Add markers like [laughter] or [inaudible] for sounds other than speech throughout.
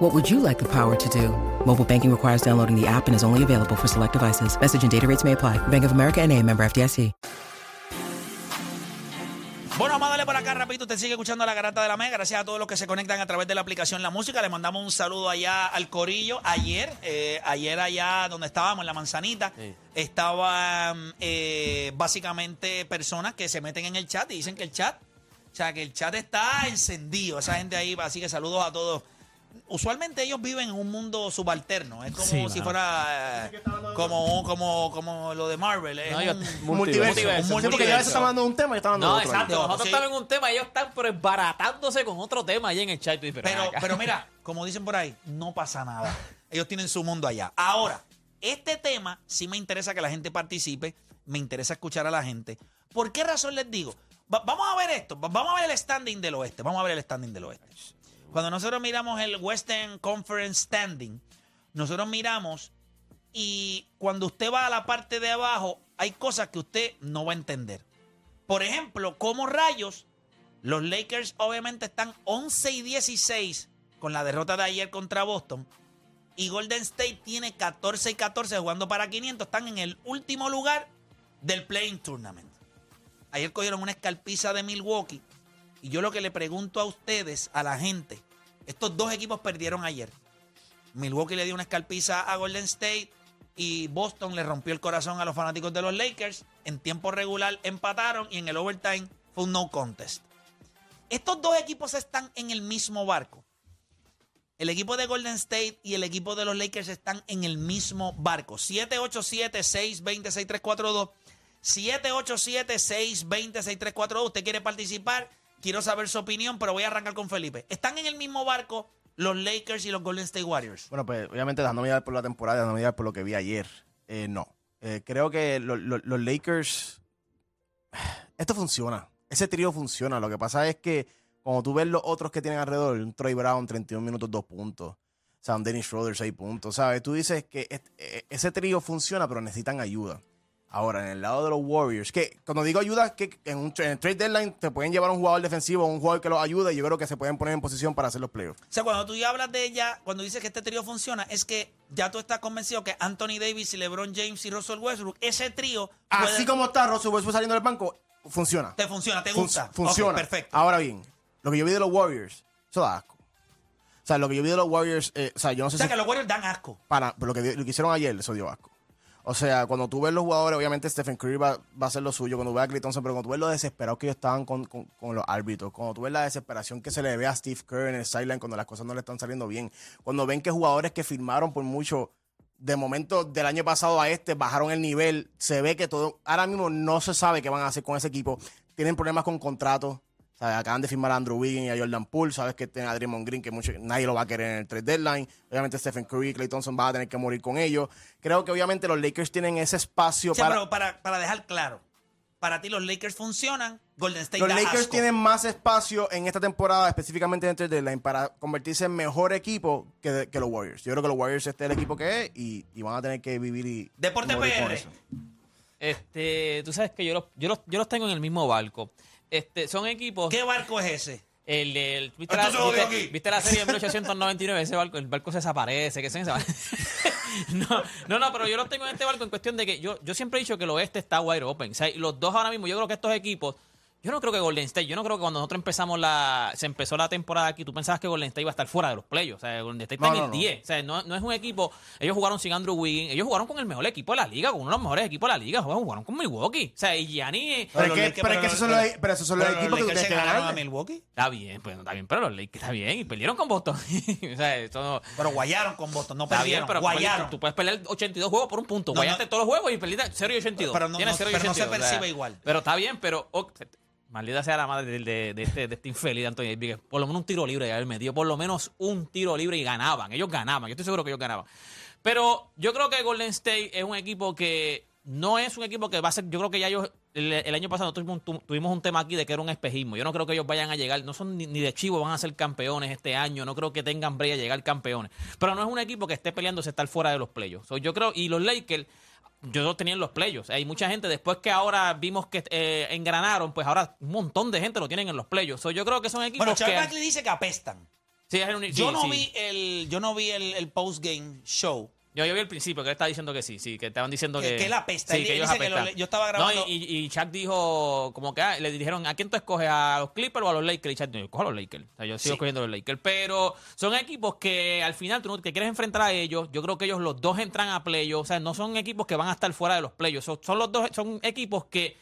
What would you like the power to do? Mobile banking requires downloading the app and is only available for select devices. Message and data rates may apply. Bank of America and a member FDIC. Bueno, vamos a darle por acá rapidito. Usted sigue escuchando la garata de la Mega. Gracias a todos los que se conectan a través de la aplicación La Música. Le mandamos un saludo allá al Corillo. Ayer, eh, ayer allá donde estábamos, en La Manzanita, estaban eh, básicamente personas que se meten en el chat y dicen que el chat, o sea, que el chat está encendido. Esa gente ahí, así que saludos a todos. Usualmente ellos viven en un mundo subalterno. Es como Sí, si mano. fuera eh, como, como, como lo de Marvel. Es No, yo- un- multiverso. multiverso. Sí, porque ya veces están hablando de un tema y están hablando No, de otro. ahí. exacto. Nosotros Sí. estamos en un tema y ellos están pero embaratándose con otro tema allí en el chat. Y tú dices, Pero, acá. pero mira, como dicen por ahí, no pasa nada. Ellos tienen su mundo allá. Ahora, este tema sí me interesa que la gente participe, me interesa escuchar a la gente. ¿Por qué razón les digo? Va- vamos a ver esto, va- vamos a ver el standing del oeste, vamos a ver el standing del oeste. Cuando nosotros miramos el Western Conference Standing, nosotros miramos y cuando usted va a la parte de abajo, hay cosas que usted no va a entender. Por ejemplo, como rayos, los Lakers obviamente están 11 y 16 con la derrota de ayer contra Boston. Y Golden State tiene 14 y 14 jugando para 500. Están en el último lugar del Playing Tournament. Ayer cogieron una escalpiza de Milwaukee. Y yo lo que le pregunto a ustedes, a la gente, estos dos equipos perdieron ayer. Milwaukee le dio una escalpiza a Golden State y Boston le rompió el corazón a los fanáticos de los Lakers. En tiempo regular empataron y en el overtime fue un no contest. Estos dos equipos están en el mismo barco. El equipo de Golden State y el equipo de los Lakers están en el mismo barco. 787-620-6342. 787-620-6342. Usted quiere participar, quiero saber su opinión, pero voy a arrancar con Felipe. ¿Están en el mismo barco los Lakers y los Golden State Warriors? Bueno, pues obviamente dejándome llevar por la temporada, dejándome llevar por lo que vi ayer. Eh, no. Eh, creo que lo- lo- los Lakers. [sighs] Esto funciona. Ese trío funciona. Lo que pasa es que cuando tú ves los otros que tienen alrededor, un Troy Brown, 31 minutos, 2 puntos. O sea, un Dennis Schroeder, 6 puntos. ¿Sabes? Tú dices que eh, ese trío funciona, pero necesitan ayuda. Ahora, en el lado de los Warriors, que cuando digo ayuda, que en, un, en el trade deadline te pueden llevar a un jugador defensivo o un jugador que los ayude y yo creo que se pueden poner en posición para hacer los playoffs. O sea, cuando tú ya hablas de ella, cuando dices que este trío funciona, es que ya tú estás convencido que Anthony Davis y LeBron James y Russell Westbrook, ese trío puede- Así como está Russell Westbrook saliendo del banco, funciona. te funciona, te Fun- gusta. funciona. Ok, perfecto. Ahora bien, lo que yo vi de los Warriors, eso da asco. O sea, lo que yo vi de los Warriors, eh, o sea, yo no sé O sea, si que los Warriors dan asco. para pero lo que, lo que hicieron ayer, eso dio asco. O sea, cuando tú ves los jugadores, obviamente Stephen Curry va, a hacer lo suyo, cuando ves a Klay Thompson, pero cuando tú ves lo desesperados que ellos estaban con, con- con los árbitros, cuando tú ves la desesperación que se le ve a Steve Kerr en el sideline cuando las cosas no le están saliendo bien, cuando ven que jugadores que firmaron por mucho, de momento del año pasado a este, bajaron el nivel, se ve que todo, ahora mismo no se sabe qué van a hacer con ese equipo, tienen problemas con contratos, acaban de firmar a Andrew Wiggins y a Jordan Poole. Sabes que tienen a Draymond Green, que mucho, nadie lo va a querer en el trade deadline. Obviamente Stephen Curry y Clay Thompson van a tener que morir con ellos. Creo que obviamente los Lakers tienen ese espacio O sea, para... pero para, para dejar claro, para ti los Lakers funcionan, Golden State Los da Lakers asco. tienen más espacio en esta temporada, específicamente en el trade deadline, para convertirse en mejor equipo que, que los Warriors. Yo creo que los Warriors este es el equipo que es y, y van a tener que vivir y... Deporte morir con PR. eso. Este, tú sabes que yo los, yo los, yo los tengo en el mismo barco. Este, son equipos. ¿Qué barco es ese? El, el- ¿viste, la, lo viste- viste la serie de 1899? Ese barco, el barco se desaparece, que se [laughs] no, no, no, pero yo los tengo en este barco en cuestión de que yo, yo siempre he dicho que el oeste está wide open. O sea, los dos ahora mismo, yo creo que estos equipos, yo no creo que Golden State, yo no creo que cuando nosotros empezamos la, se empezó la temporada aquí, tú pensabas que Golden State iba a estar fuera de los playoffs. O sea, Golden State está No, en no, el no. 10. O sea, no, no es un equipo, ellos jugaron sin Andrew Wiggins, ellos jugaron con el mejor equipo de la liga, con uno de los mejores equipos de la liga, jugaron, jugaron con Milwaukee. O sea, y Gianni... Pero es que- Lakers- pero es que esos son los- pero esos son los pero equipos que ustedes ganaron a. Milwaukee. Está bien, pues está bien, pero los Lakers está bien y perdieron con Boston. [laughs] o sea, eso no... Pero guayaron con Boston, no Está bien, perdieron. pero guayaron. tú, puedes pelear 82 juegos por un punto. No, Guayaste no. todos los juegos y perdiste 0 y 82. Pero no- Tienes no- 0 y pero no se 82, o sea, percibe igual. Pero está bien, pero... maldita sea la madre de, de- de este, de este infeliz de Anthony Davis, que Por lo menos un tiro libre de haber metido. Por lo menos un tiro libre y ganaban. Ellos ganaban. Yo estoy seguro que ellos ganaban. Pero yo creo que Golden State es un equipo que no es un equipo que va a ser... Yo creo que ya ellos el, el año pasado tuvimos, tu- tuvimos un tema aquí de que era un espejismo. Yo no creo que ellos vayan a llegar, no son ni, ni de chivo, van a ser campeones este año. No creo que tengan brea a llegar campeones. Pero no es un equipo que esté peleándose estar fuera de los playoffs. So, yo creo, y los Lakers, yo los tenía en los playoffs. Hay mucha gente, después que ahora vimos que eh, engranaron, pues ahora un montón de gente lo tienen en los playoffs. So, yo creo que son equipos Bueno, Charles. Barkley dice que apestan. Sí, es un- Yo sí, no sí. vi el, yo no vi el, el post-game show. Yo, yo vi al principio que él estaba diciendo que sí, sí, que estaban diciendo Que- que. que él apesta. Sí, Él- que él ellos dice que apestan. lo- yo estaba grabando- No, y, y, y Shaq dijo, como que ah, le dijeron, ¿a quién tú escoges? ¿A los Clippers o a los Lakers? Y Shaq dijo, cojo a los Lakers. O sea, yo sigo Sí. escogiendo a los Lakers. Pero son equipos que al final tú no te quieres enfrentar a ellos. Yo creo que ellos los dos entran a playoffs. O sea, no son equipos que van a estar fuera de los playoffs. Son, son los dos, son equipos que.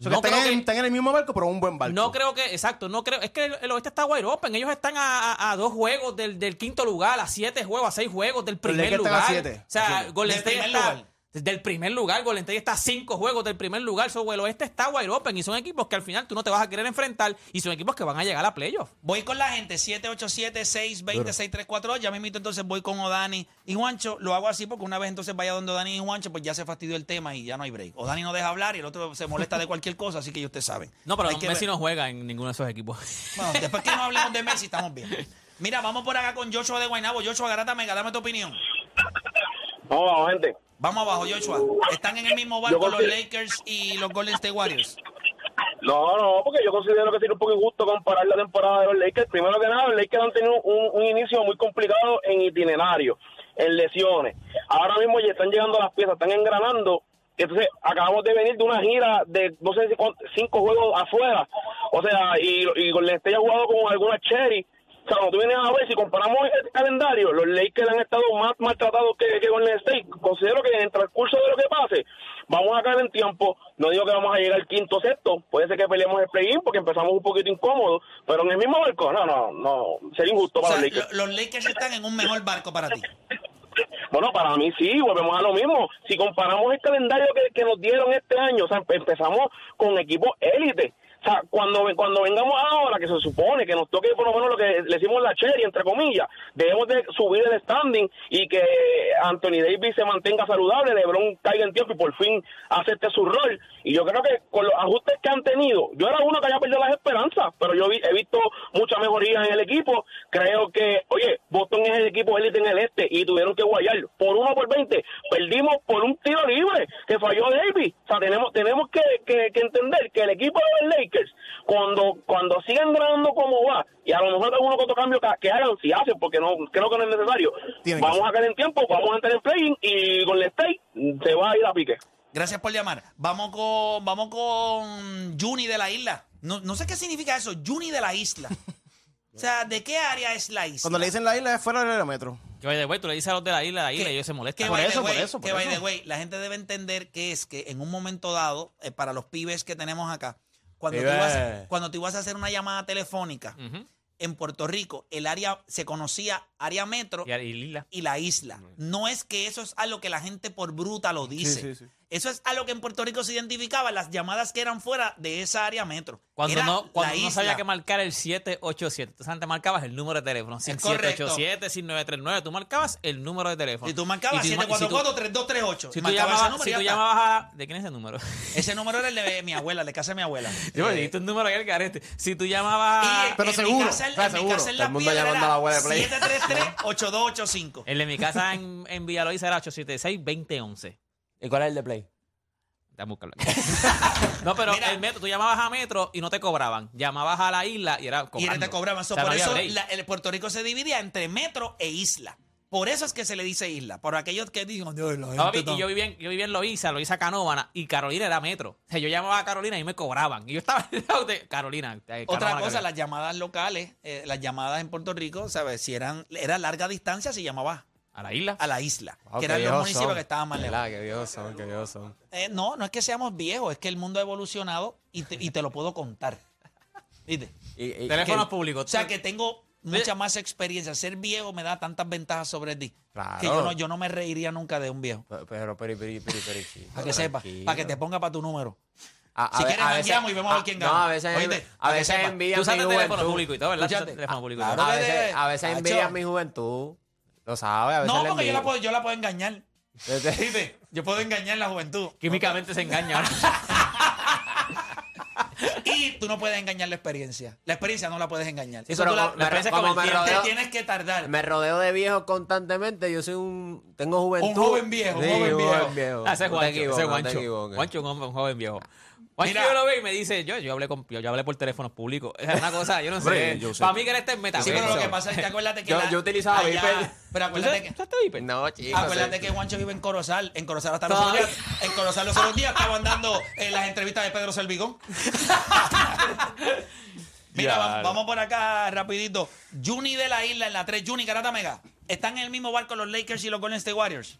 O sea, no que están, creo en, que- están en el mismo barco, pero un buen barco. no creo que, exacto, no creo. Es que el, el oeste está wide open. Ellos están a, a- a dos juegos del, del quinto lugar, a siete juegos, a seis juegos del primer Lakers están a lugar. siete. O sea. Golden State está. lugar. Del primer lugar, Golden State está a cinco juegos del primer lugar. So, el oeste está wide open y son equipos que al final tú no te vas a querer enfrentar y son equipos que van a llegar a playoffs. Voy con la gente, 787-620-6342. Ya me invito entonces, voy con Odani y Juancho. Lo hago así porque una vez entonces vaya donde Odani y Juancho, pues ya se fastidió el tema y ya no hay break. Odani no deja hablar y el otro se molesta de cualquier cosa, así que ya ustedes saben. No, pero Messi ver. no juega en ninguno de esos equipos. Bueno, después que no hablemos de Messi, estamos bien. [laughs] Mira, vamos por acá con Joshua de Guaynabo. Joshua, garátame, dame tu opinión. Vamos, vamos, gente. Vamos abajo, Joshua. ¿Están en el mismo barco los Lakers y los Golden State Warriors? No, no, porque yo considero que sería un poco injusto comparar la temporada de los Lakers. Primero que nada, los Lakers han tenido un, un inicio muy complicado en itinerario, en lesiones. Ahora mismo ya están llegando las piezas, están engranando. Entonces, acabamos de venir de una gira de no sé si cinco juegos afuera. O sea, y, y con State ha jugado con alguna cherry. O sea, cuando tú vienes a ver, si comparamos el calendario, los Lakers han estado más maltratados que, que Golden State. Considero que en el transcurso de lo que pase, vamos a caer en tiempo. No digo que vamos a llegar al quinto sexto. Puede ser que peleemos el play-in porque empezamos un poquito incómodos. Pero en el mismo barco, no, no, no. Sería injusto O para sea, los Lakers. lo- los Lakers están en un mejor barco para ti. [laughs] Bueno, para mí sí, volvemos a lo mismo. Si comparamos el calendario que, que nos dieron este año, o sea, empe- empezamos con equipos élite. O sea, cuando, cuando vengamos ahora, que se supone que nos toque por lo menos lo que le decimos la cherry, entre comillas, debemos de subir el standing y que Anthony Davis se mantenga saludable, LeBron caiga en tiempo y por fin acepte su rol. Y yo creo que con los ajustes que han tenido, yo era uno que había perdido las esperanzas, pero yo vi- he visto mucha mejoría en el equipo. Creo que, oye, Boston es el equipo élite en el este y tuvieron que guayar por uno por 20. Perdimos por un tiro libre que falló Davis. O sea, tenemos, tenemos que, que- que entender que el equipo de los Lakers, cuando, cuando sigan ganando como va, y a lo mejor alguno que otro cambio que, que hagan, si hacen, porque no creo que no es necesario, Tienen que vamos a caer en tiempo, vamos a entrar en playing y con el State se va a ir a pique. Gracias por llamar. Vamos con, vamos con Juni de la isla. No, no sé qué significa eso, Juni de la isla. [laughs] O sea, ¿de qué área es la isla? Cuando le dicen la isla es fuera del aerómetro. Que by the way, tú le dices a los de la isla, la isla, Que- y ellos se que molestan. Por eso, por eso, por que by eso. the way, la gente debe entender que es que en un momento dado, eh, para los pibes que tenemos acá, cuando tú, ibas, cuando tú ibas a hacer una llamada telefónica Ujú. en Puerto Rico, el área se conocía área metro Y, y Lila. y la isla. No es que eso es algo que la gente por bruta lo dice. sí, sí. Eso es algo que en Puerto Rico se identificaba, las llamadas que eran fuera de esa área metro. Cuando Era no, cuando no sabía que marcar el 787. Entonces antes marcabas el número de teléfono. Sin Es correcto. 787, sin 939. Tú marcabas el número de teléfono. Si tú marcabas Y si- y si tú- 744-3238. Si tú, llamabas, número si tú llamabas a... ¿De quién es ese número? [laughs] Ese número era el de mi abuela, de casa de mi abuela. [laughs] Yo me Eh, dijiste un número al garete. Si tú llamabas y a... Pero en seguro, Mi casa, en, mi seguro. casa en Todo la el mundo llamando a la abuela de Play. 733-8285. El de mi casa en, en Villalobos era 876-2011. ¿Y cuál es el de Play? Déjame buscarlo [laughs] no, pero Mira. el metro, tú llamabas a metro y no te cobraban. Llamabas a la isla y era Y cobrando. te cobraban. So, O sea, por no había eso break. la- el Puerto Rico se dividía entre metro e isla. Por eso es que se le dice isla. Por aquellos que digan, "Ay, la No, gente papi, está-". y yo vivía, en, yo vivía en Loíza, Loíza Canóvana, y Carolina era metro. O sea, yo llamaba a Carolina y me cobraban. Y yo estaba al lado de Carolina. eh, Otra Canóvana, cosa, Carolina. las llamadas locales, eh, las llamadas en Puerto Rico, ¿sabes? Si eran, era larga distancia, si llamabas A la isla. a la isla, Wow, que qué eran los viejos municipios son. que estaban más lejos. ¿Verdad? Qué viejos son, qué viejos son. Eh, no, no es que seamos viejos, es que el mundo ha evolucionado y te, y te lo puedo contar. ¿Viste? Y, y- Teléfonos que- públicos. O sea, que tengo mucha más experiencia. Ser viejo me da tantas ventajas sobre ti. Claro. Que yo no, yo no me reiría nunca de un viejo. Pero, pero, pero, pero, pero, pero, chico, Para que sepa, tranquilo. para que te ponga para tu número. A- a si ve- quieres, a veces- jangueamos y vemos a ver quién No, gana. a veces, Oíste, a para que veces sepa. envían Tú usas mi el teléfono juventud. público y todo, ¿verdad? Tú Escúchate. teléfono público. y Claro. A que veces, a veces mi juventud. Lo sabe, a veces No, le porque yo la, envío. puedo, yo la puedo engañar. [laughs] Yo puedo engañar la juventud. Químicamente se engaña. [laughs] ahora. tú no puedes engañar la experiencia. La experiencia no la puedes engañar. Sí, Eso pero tú la- la experiencia es como como el me tiempo. te rodeo, tienes que tardar. me rodeo de viejos constantemente. Yo soy un. Tengo juventud. joven viejo, un joven viejo. Ah, ese es No te Juancho, equivoques, ese es no te Juancho. equivoques. Juancho, un, hombre- un joven viejo. Juancho Mira. yo lo ve y me dice, yo, yo hablé con, yo, yo hablé por teléfonos públicos. Es una cosa, yo no sé. Hombre, yo sé. Para mí que él está en meta. Sí, pero lo que pasa es que acuérdate que. Yo- la- yo utilizaba allá- Viper. Pero acuérdate que. ¿Usaste Viper? No, chicos. Acuérdate sí. que Juancho vive en Corozal. En Corozal hasta los otros Todavía. días. En Corozal los otros días estaban dando eh, las entrevistas de Pedro Selvigón. [laughs] Mira, Ya, vamos por acá rapidito. Juni de la isla en la 3. Juni, Garata Mega. ¿Están en el mismo barco los Lakers y los Golden State Warriors?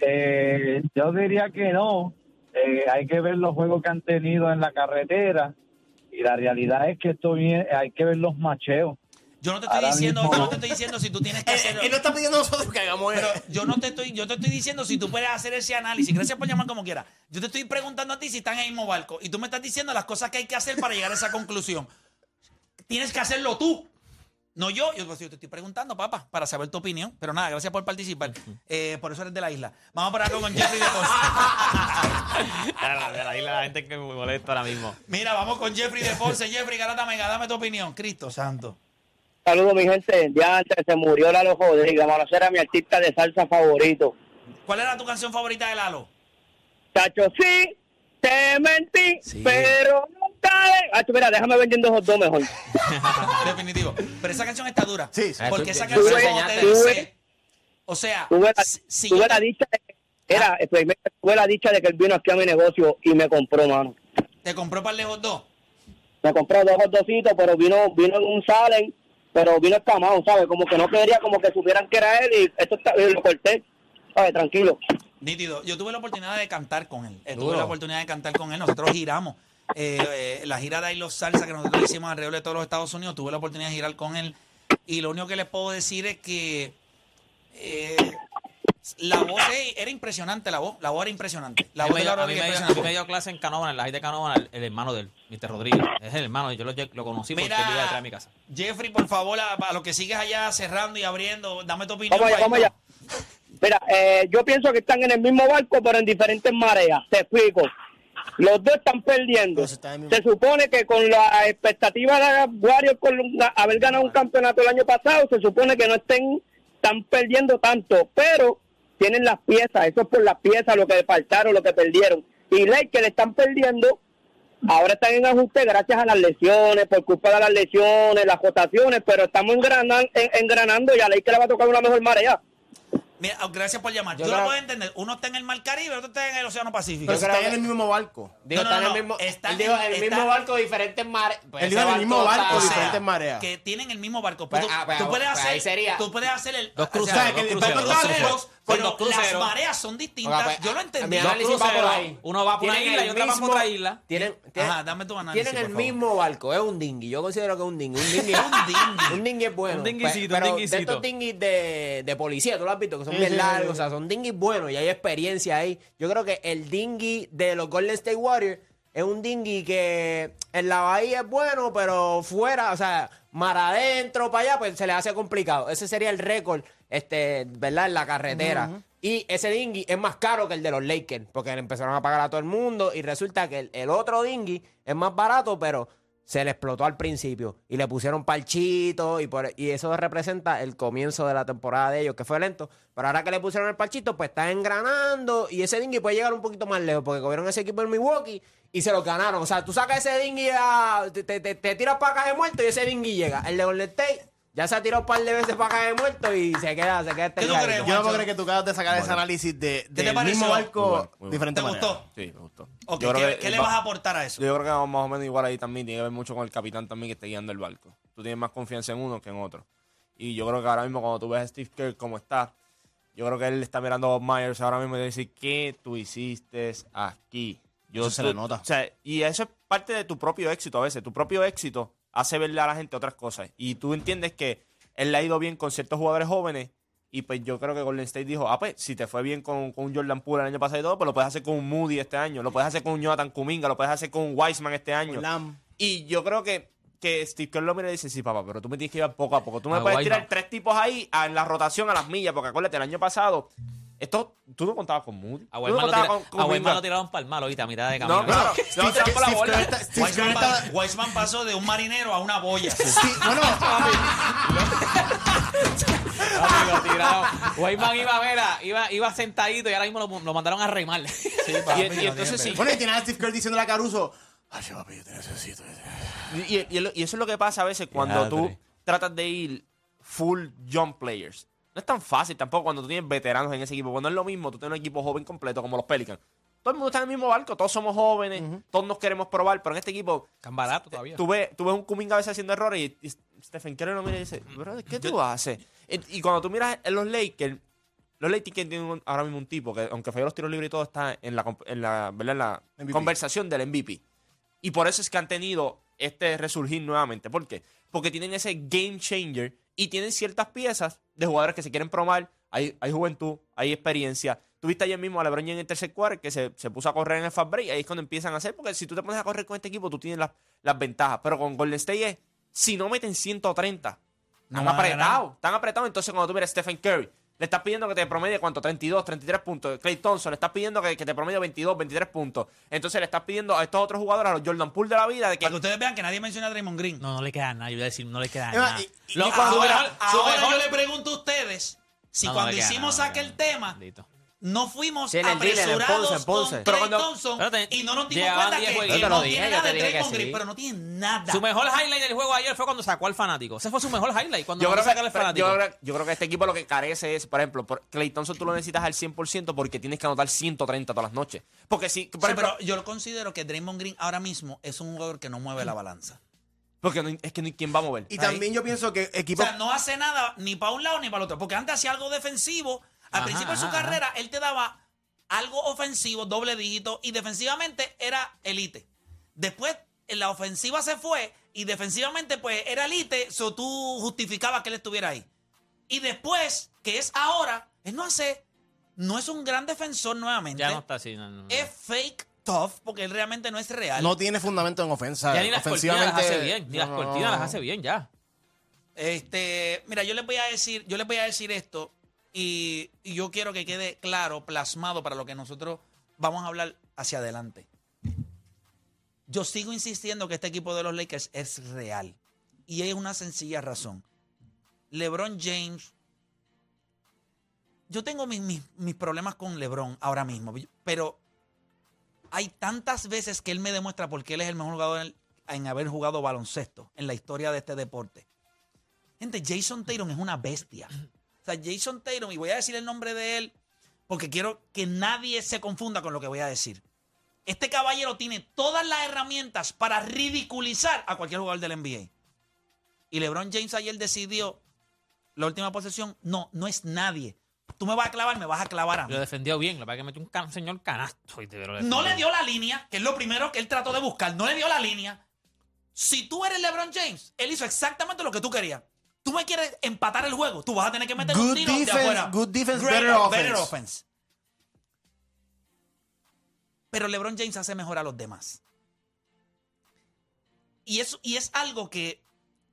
Eh, yo diría que no. Eh, hay que ver los juegos que han tenido en la carretera y la realidad es que esto viene, hay que ver los macheos. Yo no te estoy Ahora diciendo, mismo- yo no te estoy diciendo si tú tienes que Él, hacer. él no está pidiendo a nosotros que hagamos eso. yo no te estoy, yo te estoy diciendo si tú puedes hacer ese análisis. Gracias por llamar como quieras. Yo te estoy preguntando a ti si están en el mismo barco. Y tú me estás diciendo las cosas que hay que hacer para llegar a esa conclusión. Tienes que hacerlo tú. No yo. Yo, yo te estoy preguntando, papá, para saber tu opinión. Pero nada, gracias por participar. Eh, por eso eres de la isla. Vamos por acá con Jeffrey de Ponce. [laughs] De la, de la isla, la gente que me molesta ahora mismo. Mira, vamos con Jeffrey de Ponce. Jeffrey, Garata Mega, dame tu opinión. Cristo santo. Saludos, mi gente. Ya antes se murió Lalo Rodríguez. Vamos a era mi artista de salsa favorito. ¿Cuál era tu canción favorita de Lalo? Chacho, sí, te mentí, Sí. pero Ah, tú, mira, déjame vendiendo esos dos mejor. [laughs] Definitivo. Pero esa canción está dura. Sí, sí. Porque Tú- esa canción como te dice. O sea, Tuve la, si- si tuve yo la te- dicha de que... Era, primero, tuve la dicha de que él vino aquí a mi negocio y me compró, mano. te compró para lejos dos. Me compró dos dositos, pero vino vino en un salen, pero vino escamado, ¿sabes? Como que no quería como que supieran que era él y esto está, y lo corté. ¿Sabes? Tranquilo. Nítido. Yo tuve la oportunidad de cantar con él. Eh, tuve la oportunidad de cantar con él. Nosotros giramos. Eh, eh, la gira de Los Salsa que nosotros hicimos alrededor de todos los Estados Unidos. Tuve la oportunidad de girar con él. Y lo único que les puedo decir es que eh, la voz era impresionante. La voz, la voz era impresionante. La voz me, Laura a mí me Rodríguez dio, a mí me dio clase en Canóvana, en la high de Canóvana, el, el hermano del Mr. Rodríguez. Es el hermano, yo lo, lo conocí porque Mira, él vive detrás de mi casa. Jeffrey, por favor, a, a lo que sigues allá cerrando y abriendo, dame tu opinión. Vamos allá, vamos allá. Mira, eh, yo pienso que están en el mismo barco, pero en diferentes mareas. Te explico. Los dos están perdiendo. Se supone que con la expectativa de Warriors con haber ganado un campeonato el año pasado, se supone que no estén están perdiendo tanto, pero tienen las piezas, eso es por las piezas, lo que faltaron, lo que perdieron. Y Lakers están perdiendo, ahora están en ajuste gracias a las lesiones, por culpa de las lesiones, las rotaciones, pero estamos engranan- en- engranando y a Lakers le va a tocar una mejor marea. Mira, oh, gracias por llamar. Yo, Yo lo puedo entender. Uno está en el Mar Caribe, otro está en el Océano Pacífico. Pero si creo están en que- el mismo barco. Digo, No, no, está en no, el mismo, está él dijo, en- en el está- mismo barco, diferentes mares. Pues Él ese dijo en el mismo barco, está- O sea, diferentes mareas. que tienen el mismo barco. Pues, tú, ah, pues, tú puedes pues, hacer, ahí sería- tú puedes hacer el Dos o cruceros, dos dos pero cruceros. las mareas son distintas. Pues, Yo lo a- entendí. mi Dos análisis va por cruceros. ahí. Uno va por una Tienen isla y el otra va por mismo- otra isla. Tienen, tienen- Ajá, dame tu análisis, Tienen el por favor. mismo barco, es un dinghy. Yo considero que es un dinghy. Un [laughs] dinghy, Un dinghy. un dinghy es bueno. Un dinghycito, Pero un dinghycito. De estos dinghies de, de policía, tú lo has visto, que son Sí, bien sí, largos, sí. o sea, son dinghies buenos y hay experiencia ahí. Yo creo que el dinghy de los Golden State Warriors es un dinghy que en la bahía es bueno, pero fuera, o sea, mar adentro, para allá, pues se le hace complicado. Ese sería el récord, este, ¿verdad? En la carretera. Y ese dinghy es más caro que el de los Lakers, porque le empezaron a pagar a todo el mundo y resulta que el, el otro dinghy es más barato, pero se le explotó al principio y le pusieron parchito y, por, y eso representa el comienzo de la temporada de ellos, que fue lento. Pero ahora que le pusieron el parchito, pues está engranando y ese dinghy puede llegar un poquito más lejos porque cogieron ese equipo en Milwaukee y se lo ganaron. O sea, tú sacas ese dinghy, a- te, te, te- te tiras para acá de muerto y ese dinghy llega. El de Golden State ya se ha tirado un par de veces para acá de muerto y se queda, se queda este ¿Qué tú gallo. crees, Yo no puedo creer que tú acabas de sacar ese análisis de, te del pareció? mismo barco, Muy bueno, muy bueno. diferente ¿Te manera. gustó? Sí, me gustó. Ok, Yo creo ¿qué, que qué le va- vas a aportar a eso? Yo creo que vamos más o menos igual ahí también. Tiene que ver mucho con el capitán también que esté guiando el barco. Tú tienes más confianza en uno que en otro. Y yo creo que ahora mismo cuando tú ves a Steve Kerr como está, yo creo que él está mirando a Bob Myers ahora mismo y dice, ¿qué tú hiciste aquí? Yo Eso se tú- le nota. O sea, y eso es parte de tu propio éxito a veces. Tu propio éxito hace verle a la gente otras cosas. Y tú entiendes que él le ha ido bien con ciertos jugadores jóvenes. Y pues yo creo que Golden State dijo, ah, pues, si te fue bien con, con un Jordan Poole el año pasado y todo, pues lo puedes hacer con un Moody este año, lo puedes hacer con un Jonathan Kuminga, lo puedes hacer con un Wiseman este año. Lam. Y yo creo que, que Steve Kerr lo mira y dice, sí, papá, pero tú me tienes que ir poco a poco. Tú me Ah, puedes Wiseman. tirar tres tipos ahí a- en la rotación a las millas, porque acuérdate, el año pasado Esto, tú no contabas con Moody. A Tú no lo, tira- lo tiraron para el malo ahorita, a mitad de camino. No, claro. [laughs] No, Steve- tiraron por la Steve bola. Steve pa- pasó de un marinero a una boya. Sí, bueno, [laughs] [laughs] Papi, lo tiraron. Weidman iba, mira, iba, iba sentadito y ahora mismo lo, lo mandaron a remar. Sí, [laughs] Y, papi, y no entonces sí. bueno, y tiene a Steve Kerr diciéndole a Caruso, ay, papi, yo te necesito. Y, y- y eso es lo que pasa a veces cuando tú tratas de ir full jump players. No es tan fácil tampoco cuando tú tienes veteranos en ese equipo. Cuando es lo mismo, tú tienes un equipo joven completo como los Pelicans. Todo el mundo está en el mismo barco, todos somos jóvenes, todos nos queremos probar, pero en este equipo Tan barato todavía. tú ves, tú ves un Kuminga a veces haciendo errores y, y Stephen Curry lo mira y dice, "Brother, ¿qué tú haces? Y, y cuando tú miras en los Lakers, los Lakers tienen un- ahora mismo un tipo que, aunque falló los tiros libres y todo, está en la, en la, ¿verdad? en la conversación del MVP. Y por eso es que han tenido este resurgir nuevamente. ¿Por qué? Porque tienen ese game changer y tienen ciertas piezas de jugadores que se quieren probar. Hay, hay juventud, hay experiencia. Tuviste ayer mismo a LeBron en el tercer quarter que se, se puso a correr en el fast break. Ahí es cuando empiezan a hacer. Porque si tú te pones a correr con este equipo, tú tienes las, las ventajas. Pero con Golden State es, si no meten 130, No están apretados. Están apretados. Entonces, cuando tú miras a Stephen Curry, le estás pidiendo que te promedie cuánto, 32, 33 puntos. Clay Thompson, le estás pidiendo que, que te promedie 22, 23 puntos. Entonces, le estás pidiendo a estos otros jugadores, a los Jordan Poole de la vida, de que Para que ustedes vean que nadie menciona a Draymond Green. No, no le queda nada. Yo a decir, no le queda nada. y- ahora, yo le pregunto a ustedes si No, cuando hicimos nada, aquel tema nada. No fuimos Sí, en el dealer, en apresurados Ponce, en Ponce. con Pero Clay cuando- Thompson Pero te- y no nos dimos llevaban cuenta 10 que, jueguitos. que Yo te no lo dije, tiene yo nada te de dije que Draymond sí. Green, pero no tiene nada. Su mejor highlight del juego ayer fue cuando sacó al fanático. Ese fue su mejor highlight. Cuando yo mandó creo, a sacar al que, fanático. yo, creo, yo creo que este equipo lo que carece es, por ejemplo, por Clay Thompson tú lo necesitas al 100% porque tienes que anotar 130 todas las noches. Porque si, por Sí, ejemplo, pero yo lo considero que Draymond Green ahora mismo es un jugador que no mueve la balanza. porque no- es que no hay quien va a mover. Y también yo pienso que O equipos... sea, no hace nada ni para un lado ni para el otro. Porque antes hacía algo defensivo. Al Ajá, principio de su ajá, carrera, él te daba algo ofensivo, doble dígito, y defensivamente era elite. Después, en la ofensiva se fue, y defensivamente, pues, era elite, so tú justificabas que él estuviera ahí. Y después, que es ahora, él no hace, no es un gran defensor nuevamente. Ya no está así. No, no, no. Es fake tough, porque él realmente no es real. no tiene fundamento en ofensa. Ya ni las cortinas las Ofensivamente, hace bien. Ni las no, cortinas no. las hace bien ya. Este, mira, yo les voy a decir, yo les voy a decir esto y, yo quiero que quede claro, plasmado para lo que nosotros vamos a hablar hacia adelante. Yo sigo insistiendo que este equipo de los Lakers es real y hay una sencilla razón. LeBron James, yo tengo mis, mis- problemas con LeBron ahora mismo, pero hay tantas veces que él me demuestra por qué él es el mejor jugador en, en haber jugado baloncesto en la historia de este deporte. Gente, Jason Tatum es una bestia. O sea, Jason Tatum, y voy a decir el nombre de él porque quiero que nadie se confunda con lo que voy a decir. Este caballero tiene todas las herramientas para ridiculizar a cualquier jugador del NBA. Y LeBron James ayer decidió, la última posesión, no, no es nadie. Tú me vas a clavar, me vas a clavar a mí. Lo defendió bien. Lo que que metió un can- señor canasto. Y te lo No le dio la línea, que es lo primero que él trató de buscar. No le dio la línea. Si tú eres LeBron James, él hizo exactamente lo que tú querías. Tú me quieres empatar el juego, tú vas a tener que meter un Good tiro de defense, afuera. good defense, Great- better offense. offense. Pero LeBron James hace mejor a los demás. Y, eso, y es algo que,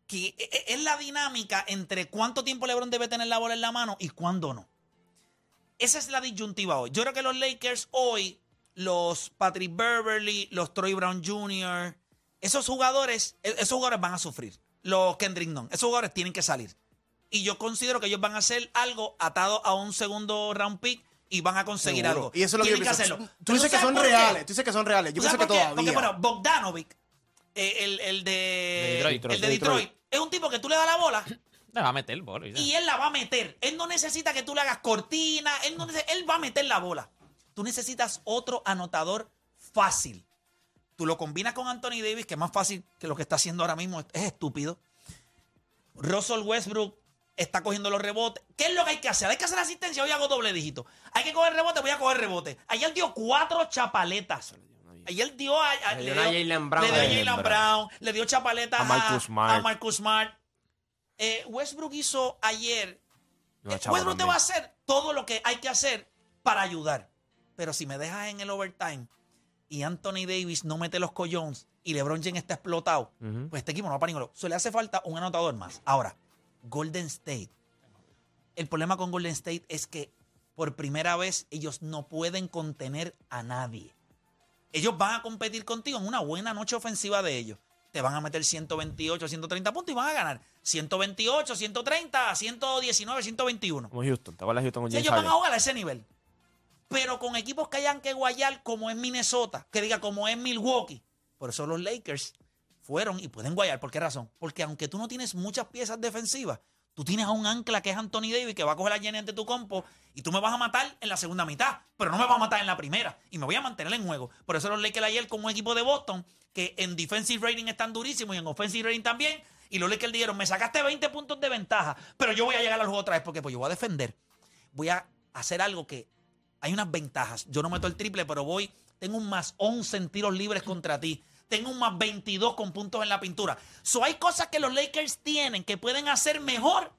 que e- e- es la dinámica entre cuánto tiempo LeBron debe tener la bola en la mano y cuándo no. Esa es la disyuntiva hoy. Yo creo que los Lakers hoy, los Patrick Beverly, los Troy Brown Jr., esos jugadores, e- esos jugadores van a sufrir. Los Kendrick Nunn, esos jugadores tienen que salir. Y yo considero que ellos van a hacer algo atado a un segundo round pick y van a conseguir Seguro. algo. Y eso es lo que yo Tienen pienso. hacerlo. Tú dices que ¿sabes son reales. Tú dices que son reales. Yo ¿Tú pienso que todavía. Porque, bueno, Bogdanovic, eh, el, el de, De Detroit, el de de Detroit, Detroit. es un tipo que tú le das la bola [clears throat] Le va a meter el bolo. y y él la va a meter. Él no necesita que tú le hagas cortina, él, no él va a meter la bola. Tú necesitas otro anotador fácil. Tú lo combinas con Anthony Davis, que es más fácil que lo que está haciendo ahora mismo, es estúpido. Russell Westbrook está cogiendo los rebotes. ¿Qué es lo que hay que hacer? Hay que hacer asistencia, hoy hago doble dígito. Hay que coger rebote, voy a coger rebote. Ayer dio cuatro chapaletas. Ayer dio a, a- Le dio a Jaylen Brown. le dio a Jaylen Jaylen Brown, le dio chapaletas A Marcus Smart. a Marcus Smart. Eh, Westbrook hizo ayer. Eh, Westbrook te va a hacer todo lo que hay que hacer para ayudar. Pero si me dejas en el overtime y Anthony Davis no mete los collones y LeBron James está explotado, pues este equipo no va para ningún lado. So, le hace falta un anotador más. Ahora, Golden State. El problema con Golden State es que por primera vez ellos no pueden contener a nadie. Ellos van a competir contigo en una buena noche ofensiva de ellos. Te van a meter 128, 130 puntos y van a ganar 128, 130, 119, 121. Como Houston. ¿Te acuerdas de Houston con James ellos van a Harden? jugar a ese nivel. Pero con equipos que hayan que guayar, como es Minnesota, que diga como es Milwaukee. Por eso los Lakers fueron y pueden guayar. ¿Por qué razón? Porque aunque tú no tienes muchas piezas defensivas, tú tienes a un ancla que es Anthony Davis que va a coger a Jenny ante tu compo y tú me vas a matar en la segunda mitad, pero no me vas a matar en la primera y me voy a mantener en juego. Por eso los Lakers ayer con un equipo de Boston que en defensive rating están durísimos y en offensive rating también. Y los Lakers dijeron, me sacaste 20 puntos de ventaja, pero yo voy a llegar al juego otra vez porque pues yo voy a defender. Voy a hacer algo que hay unas ventajas. Yo no meto el triple, pero voy, tengo un más 11 en tiros libres contra ti. Tengo un más 22 con puntos en la pintura. So hay cosas que los Lakers tienen que pueden hacer mejor.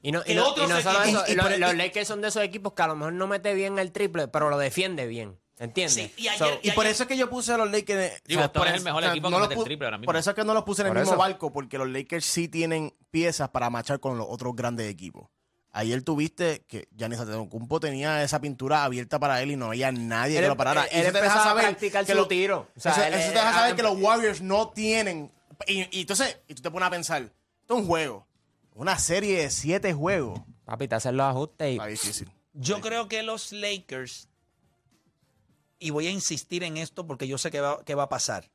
Y no, y no- otros y no solo eso, Y- y los, Lakers son de esos equipos que a lo mejor no mete bien el triple, pero lo defiende bien. ¿Entiendes? Sí, y ayer- So, Y por eso es que yo puse a los Lakers. Digo, Boston por es el eso- mejor equipo que mete el triple ahora mismo. Por eso es que no los puse en el mismo eso. barco, porque los Lakers sí tienen piezas para marchar con los otros grandes equipos. Ayer tuviste que Giannis Antetokounmpo tenía esa pintura abierta para él y no había nadie Él que em- lo parara. él Y eso te deja saber practicar que su lo- tiro. O sea, eso, él- eso te él- deja saber que los Warriors no tienen. Y, y entonces, y tú te pones a pensar, esto es un juego, una serie de siete juegos. Papi, te hacen los ajustes y Está difícil. Yo creo que los Lakers, y voy a insistir en esto porque yo sé que va, que va a pasar.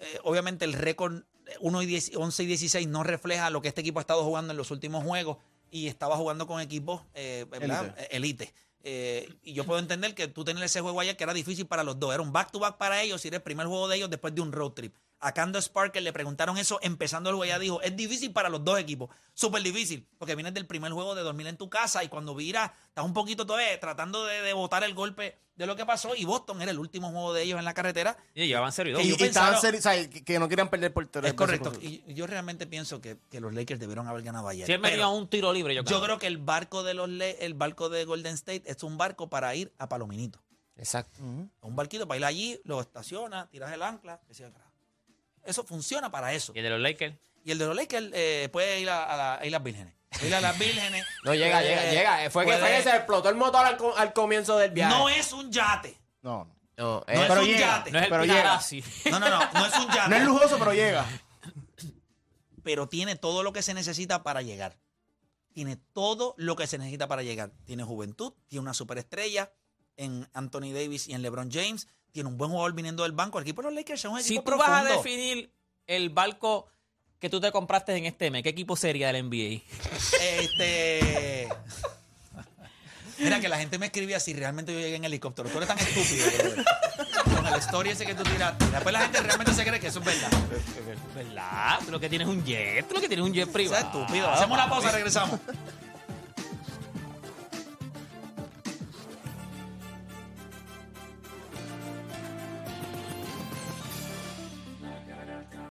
Eh, obviamente el récord 1 y 10 11 y 16 no refleja lo que este equipo ha estado jugando en los últimos juegos y estaba jugando con equipos eh, ¿verdad? Eh, elite. Eh, y yo puedo entender que tú tener ese juego ayer que era difícil para los dos. Era un back-to-back para ellos y era el primer juego de ellos después de un road trip. A Candace Parker le preguntaron eso empezando el juego. Ella dijo, es difícil para los dos equipos. Súper difícil. Porque vienes del primer juego de dormir en tu casa y cuando vira, estás un poquito todavía tratando de, de botar el golpe de lo que pasó. Y Boston era el último juego de ellos en la carretera. Y llevaban serio Que Y, y pensaron- seri- o sea, que, no querían perder por tres Es correcto. Y yo realmente pienso que, que los Lakers debieron haber ganado ayer. Si él metía un tiro libre, yo creo. yo creo que el barco de los Le- el barco de Golden State es un barco para ir a Palominito. Exacto. Un barquito para ir allí, lo estaciona, tiras el ancla, que siga el carajo. Eso funciona para eso. Y el de los Lakers. Y el de los Lakers eh, puede ir a, a la- a Islas Vírgenes. Ir a las Vírgenes. [laughs] No, llega, puede- llega, llega. Fue que, fue que se explotó el motor al, al comienzo del viaje. No es un yate. No, no. No, No eh, es pero un llega. yate. No es el Pero llega. [laughs] No, no, no, no es un yate. No es lujoso, pero llega. pero tiene todo lo que se necesita para llegar. Tiene todo lo que se necesita para llegar. Tiene juventud, tiene una superestrella en Anthony Davis y en LeBron James. Tiene un buen jugador viniendo del banco. El equipo de los Lakers es un Si equipo tú vas a definir el barco que tú te compraste en este mes, ¿qué equipo sería del NBA? Este. Mira que la gente me escribía si realmente yo llegué en helicóptero. Tú eres tan estúpido. Con el story ese que tú tiraste. Después la gente realmente se cree que eso es verdad. ¿Verdad? Tú lo que tienes es un jet, tú lo que tienes es un jet Eso privado. es estúpido. Hacemos una pausa, regresamos.